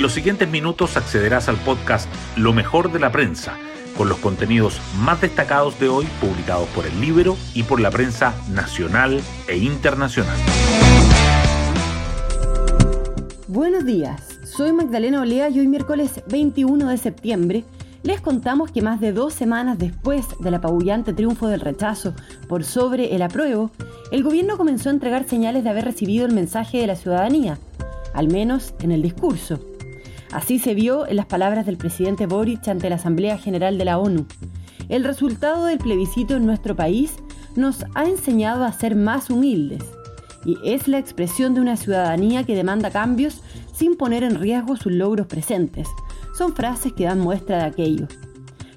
En los siguientes minutos accederás al podcast Lo mejor de la prensa, con los contenidos más destacados de hoy publicados por el libro y por la prensa nacional e internacional. Buenos días, soy Magdalena Olea y hoy miércoles 21 de septiembre les contamos que más de dos semanas después del apabullante triunfo del rechazo por sobre el apruebo, el gobierno comenzó a entregar señales de haber recibido el mensaje de la ciudadanía, al menos en el discurso. Así se vio en las palabras del presidente Boric ante la Asamblea General de la ONU. El resultado del plebiscito en nuestro país nos ha enseñado a ser más humildes y es la expresión de una ciudadanía que demanda cambios sin poner en riesgo sus logros presentes. Son frases que dan muestra de aquello.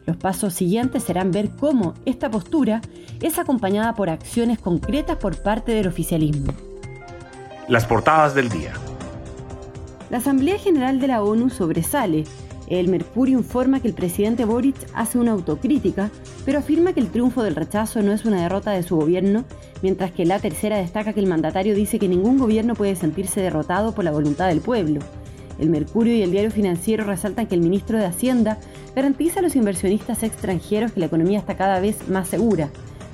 Los pasos siguientes serán ver cómo esta postura es acompañada por acciones concretas por parte del oficialismo. Las portadas del día. La Asamblea General de la ONU sobresale. El Mercurio informa que el presidente Boric hace una autocrítica, pero afirma que el triunfo del rechazo no es una derrota de su gobierno, mientras que la tercera destaca que el mandatario dice que ningún gobierno puede sentirse derrotado por la voluntad del pueblo. El Mercurio y el diario financiero resaltan que el ministro de Hacienda garantiza a los inversionistas extranjeros que la economía está cada vez más segura.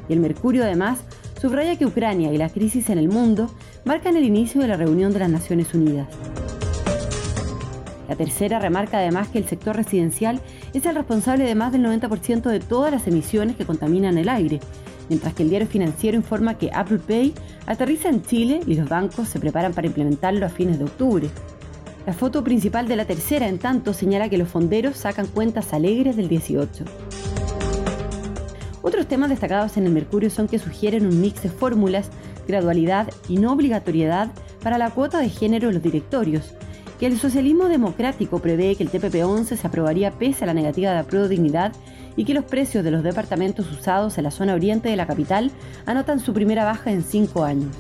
Y el Mercurio además subraya que Ucrania y la crisis en el mundo marcan el inicio de la reunión de las Naciones Unidas. La tercera remarca además que el sector residencial es el responsable de más del 90% de todas las emisiones que contaminan el aire, mientras que el diario financiero informa que Apple Pay aterriza en Chile y los bancos se preparan para implementarlo a fines de octubre. La foto principal de la tercera, en tanto, señala que los fonderos sacan cuentas alegres del 18. Otros temas destacados en el Mercurio son que sugieren un mix de fórmulas, gradualidad y no obligatoriedad para la cuota de género en los directorios, que el socialismo democrático prevé que el TPP-11 se aprobaría pese a la negativa de apruebo dignidad y que los precios de los departamentos usados en la zona oriente de la capital anotan su primera baja en cinco años.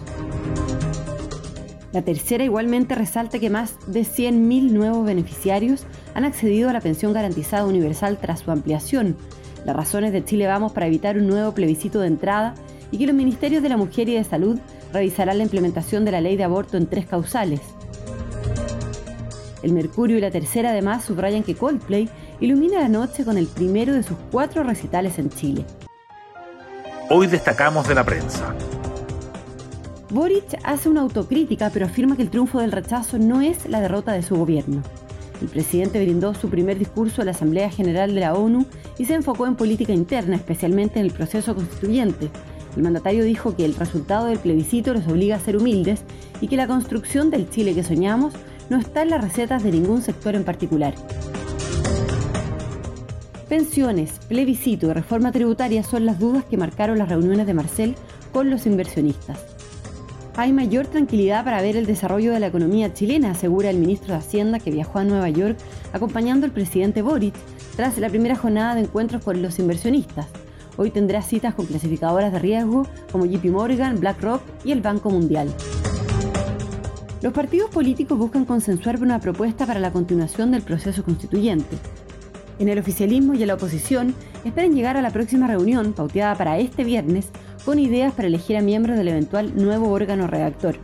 La tercera igualmente resalta que más de 100.000 nuevos beneficiarios han accedido a la pensión garantizada universal tras su ampliación. Las razones de Chile Vamos para evitar un nuevo plebiscito de entrada y que los ministerios de la Mujer y de Salud revisarán la implementación de la ley de aborto en tres causales. El Mercurio y la Tercera además subrayan que Coldplay ilumina la noche con el primero de sus cuatro recitales en Chile. Hoy destacamos de la prensa. Boric hace una autocrítica pero afirma que el triunfo del rechazo no es la derrota de su gobierno. El presidente brindó su primer discurso a la Asamblea General de la ONU y se enfocó en política interna, especialmente en el proceso constituyente. El mandatario dijo que el resultado del plebiscito los obliga a ser humildes y que la construcción del Chile que soñamos no está en las recetas de ningún sector en particular. Pensiones, plebiscito y reforma tributaria son las dudas que marcaron las reuniones de Marcel con los inversionistas. Hay mayor tranquilidad para ver el desarrollo de la economía chilena, asegura el ministro de Hacienda que viajó a Nueva York acompañando al presidente Boric tras la primera jornada de encuentros con los inversionistas. Hoy tendrá citas con clasificadoras de riesgo como JP Morgan, BlackRock y el Banco Mundial. Los partidos políticos buscan consensuar una propuesta para la continuación del proceso constituyente. En el oficialismo y en la oposición esperan llegar a la próxima reunión, pauteada para este viernes, con ideas para elegir a miembros del eventual nuevo órgano redactor.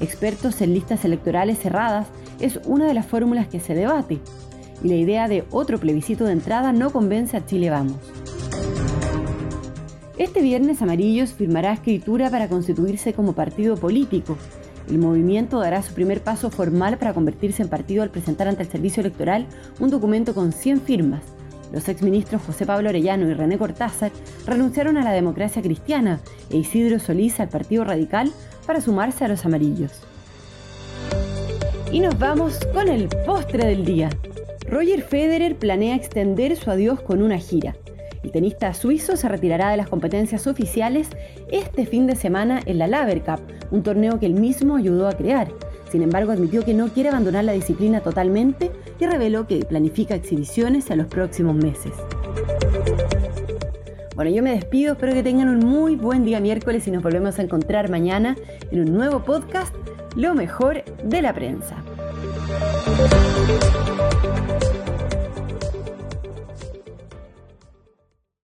Expertos en listas electorales cerradas es una de las fórmulas que se debate, y la idea de otro plebiscito de entrada no convence a Chile Vamos. Este viernes Amarillos firmará escritura para constituirse como partido político, el movimiento dará su primer paso formal para convertirse en partido al presentar ante el Servicio Electoral un documento con 100 firmas. Los exministros José Pablo Orellano y René Cortázar renunciaron a la democracia cristiana e Isidro Solís al Partido Radical para sumarse a los amarillos. Y nos vamos con el postre del día. Roger Federer planea extender su adiós con una gira. El tenista suizo se retirará de las competencias oficiales este fin de semana en la Laver Cup, un torneo que él mismo ayudó a crear. Sin embargo, admitió que no quiere abandonar la disciplina totalmente y reveló que planifica exhibiciones en los próximos meses. Bueno, yo me despido, espero que tengan un muy buen día miércoles y nos volvemos a encontrar mañana en un nuevo podcast, Lo mejor de la prensa.